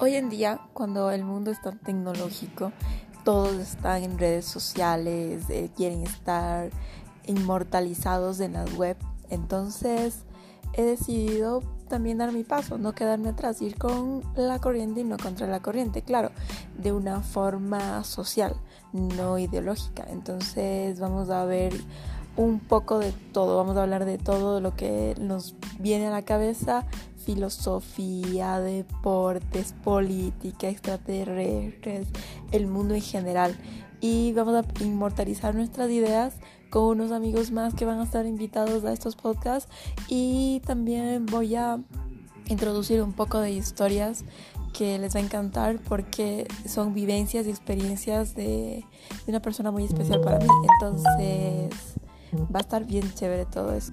Hoy en día, cuando el mundo es tan tecnológico, todos están en redes sociales, eh, quieren estar inmortalizados en la web. Entonces he decidido también dar mi paso, no quedarme atrás, ir con la corriente y no contra la corriente, claro, de una forma social, no ideológica. Entonces vamos a ver un poco de todo, vamos a hablar de todo lo que nos viene a la cabeza, filosofía, deportes, política, extraterrestres, el mundo en general. Y vamos a inmortalizar nuestras ideas con unos amigos más que van a estar invitados a estos podcasts y también voy a introducir un poco de historias que les va a encantar porque son vivencias y experiencias de, de una persona muy especial para mí. Entonces Va a estar bien chévere todo eso.